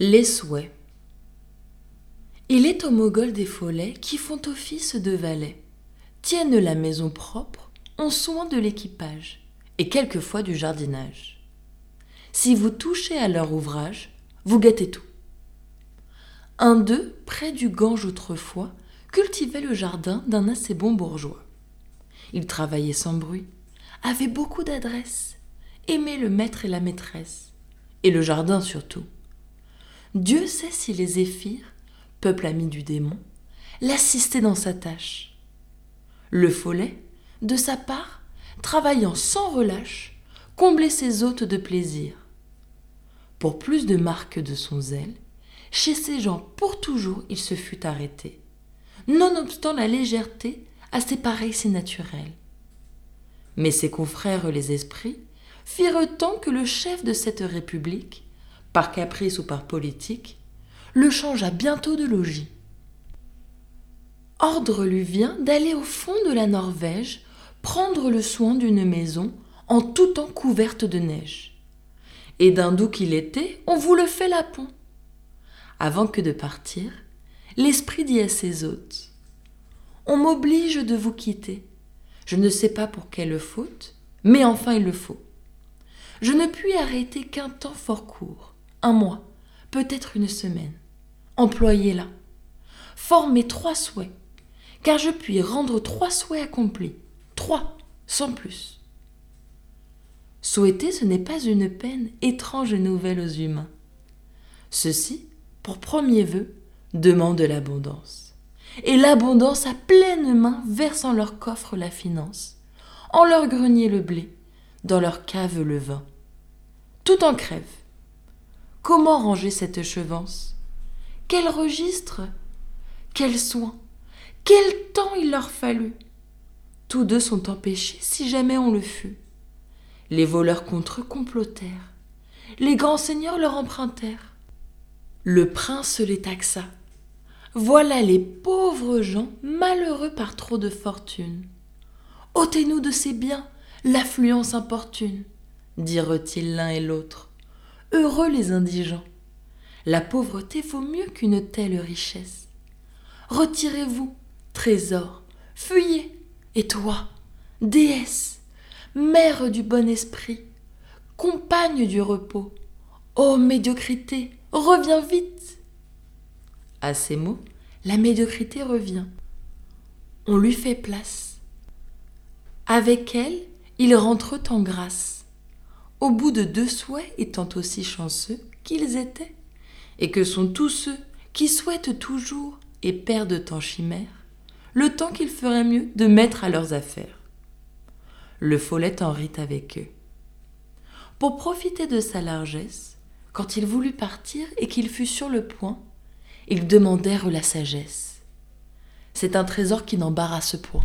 Les souhaits. Il est aux mogols des follets qui font office de valets, tiennent la maison propre, ont soin de l'équipage et quelquefois du jardinage. Si vous touchez à leur ouvrage, vous gâtez tout. Un d'eux, près du Gange autrefois, cultivait le jardin d'un assez bon bourgeois. Il travaillait sans bruit, avait beaucoup d'adresse, aimait le maître et la maîtresse, et le jardin surtout. Dieu sait si les zéphyrs, peuple ami du démon, l'assistaient dans sa tâche. Le follet, de sa part, travaillant sans relâche, comblait ses hôtes de plaisir. Pour plus de marques de son zèle, chez ces gens pour toujours il se fut arrêté, nonobstant la légèreté assez pareille si naturelle. Mais ses confrères les esprits firent tant que le chef de cette république par caprice ou par politique, le changea bientôt de logis. Ordre lui vient d'aller au fond de la Norvège prendre le soin d'une maison en tout temps couverte de neige. Et d'un doux qu'il était, on vous le fait la pont. Avant que de partir, l'esprit dit à ses hôtes On m'oblige de vous quitter. Je ne sais pas pour quelle faute, mais enfin il le faut. Je ne puis arrêter qu'un temps fort court un mois, peut-être une semaine. Employez-la. Formez trois souhaits, car je puis rendre trois souhaits accomplis. Trois, sans plus. Souhaiter, ce n'est pas une peine étrange nouvelle aux humains. Ceci, pour premier vœu, demande l'abondance. Et l'abondance à pleine main verse en leur coffre la finance, en leur grenier le blé, dans leur cave le vin. Tout en crève, Comment ranger cette chevance? Quel registre? Quel soin? Quel temps il leur fallut? Tous deux sont empêchés si jamais on le fut. Les voleurs contre eux complotèrent. Les grands seigneurs leur empruntèrent. Le prince les taxa. Voilà les pauvres gens malheureux par trop de fortune. ôtez-nous de ces biens, l'affluence importune, dirent-ils l'un et l'autre. Heureux les indigents. La pauvreté vaut mieux qu'une telle richesse. Retirez-vous, trésor, fuyez, et toi, déesse, mère du bon esprit, compagne du repos, ô médiocrité, reviens vite. À ces mots, la médiocrité revient. On lui fait place. Avec elle, ils rentrent en grâce au bout de deux souhaits étant aussi chanceux qu'ils étaient, et que sont tous ceux qui souhaitent toujours et perdent en chimère, le temps qu'il ferait mieux de mettre à leurs affaires. Le follet en rit avec eux. Pour profiter de sa largesse, quand il voulut partir et qu'il fut sur le point, ils demandèrent la sagesse. C'est un trésor qui n'embarrasse point.